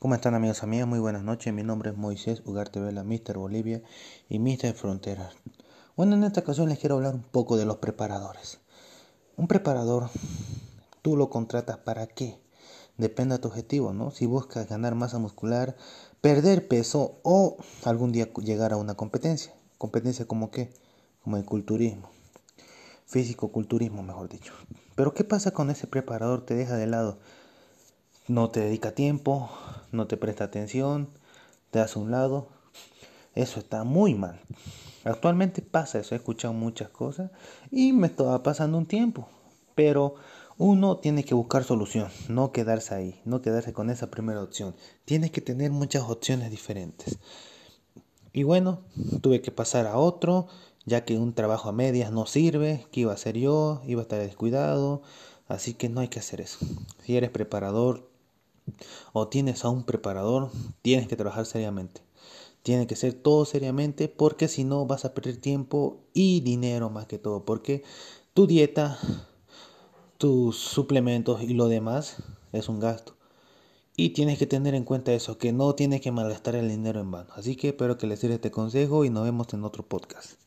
¿Cómo están amigos amigas? Muy buenas noches. Mi nombre es Moisés Ugarte Vela, Mister Bolivia y Mister Fronteras. Bueno, en esta ocasión les quiero hablar un poco de los preparadores. Un preparador, tú lo contratas para qué? Depende de tu objetivo, ¿no? Si buscas ganar masa muscular, perder peso o algún día llegar a una competencia. ¿Competencia como qué? Como el culturismo. Físico-culturismo, mejor dicho. Pero ¿qué pasa con ese preparador? Te deja de lado no te dedica tiempo, no te presta atención, te hace un lado. Eso está muy mal. Actualmente pasa eso, he escuchado muchas cosas y me estaba pasando un tiempo. Pero uno tiene que buscar solución, no quedarse ahí, no quedarse con esa primera opción. Tienes que tener muchas opciones diferentes. Y bueno, tuve que pasar a otro, ya que un trabajo a medias no sirve, ¿qué iba a hacer yo? Iba a estar descuidado, así que no hay que hacer eso. Si eres preparador, o tienes a un preparador, tienes que trabajar seriamente. Tiene que ser todo seriamente porque si no vas a perder tiempo y dinero más que todo. Porque tu dieta, tus suplementos y lo demás es un gasto. Y tienes que tener en cuenta eso, que no tienes que malgastar el dinero en vano. Así que espero que les sirva este consejo y nos vemos en otro podcast.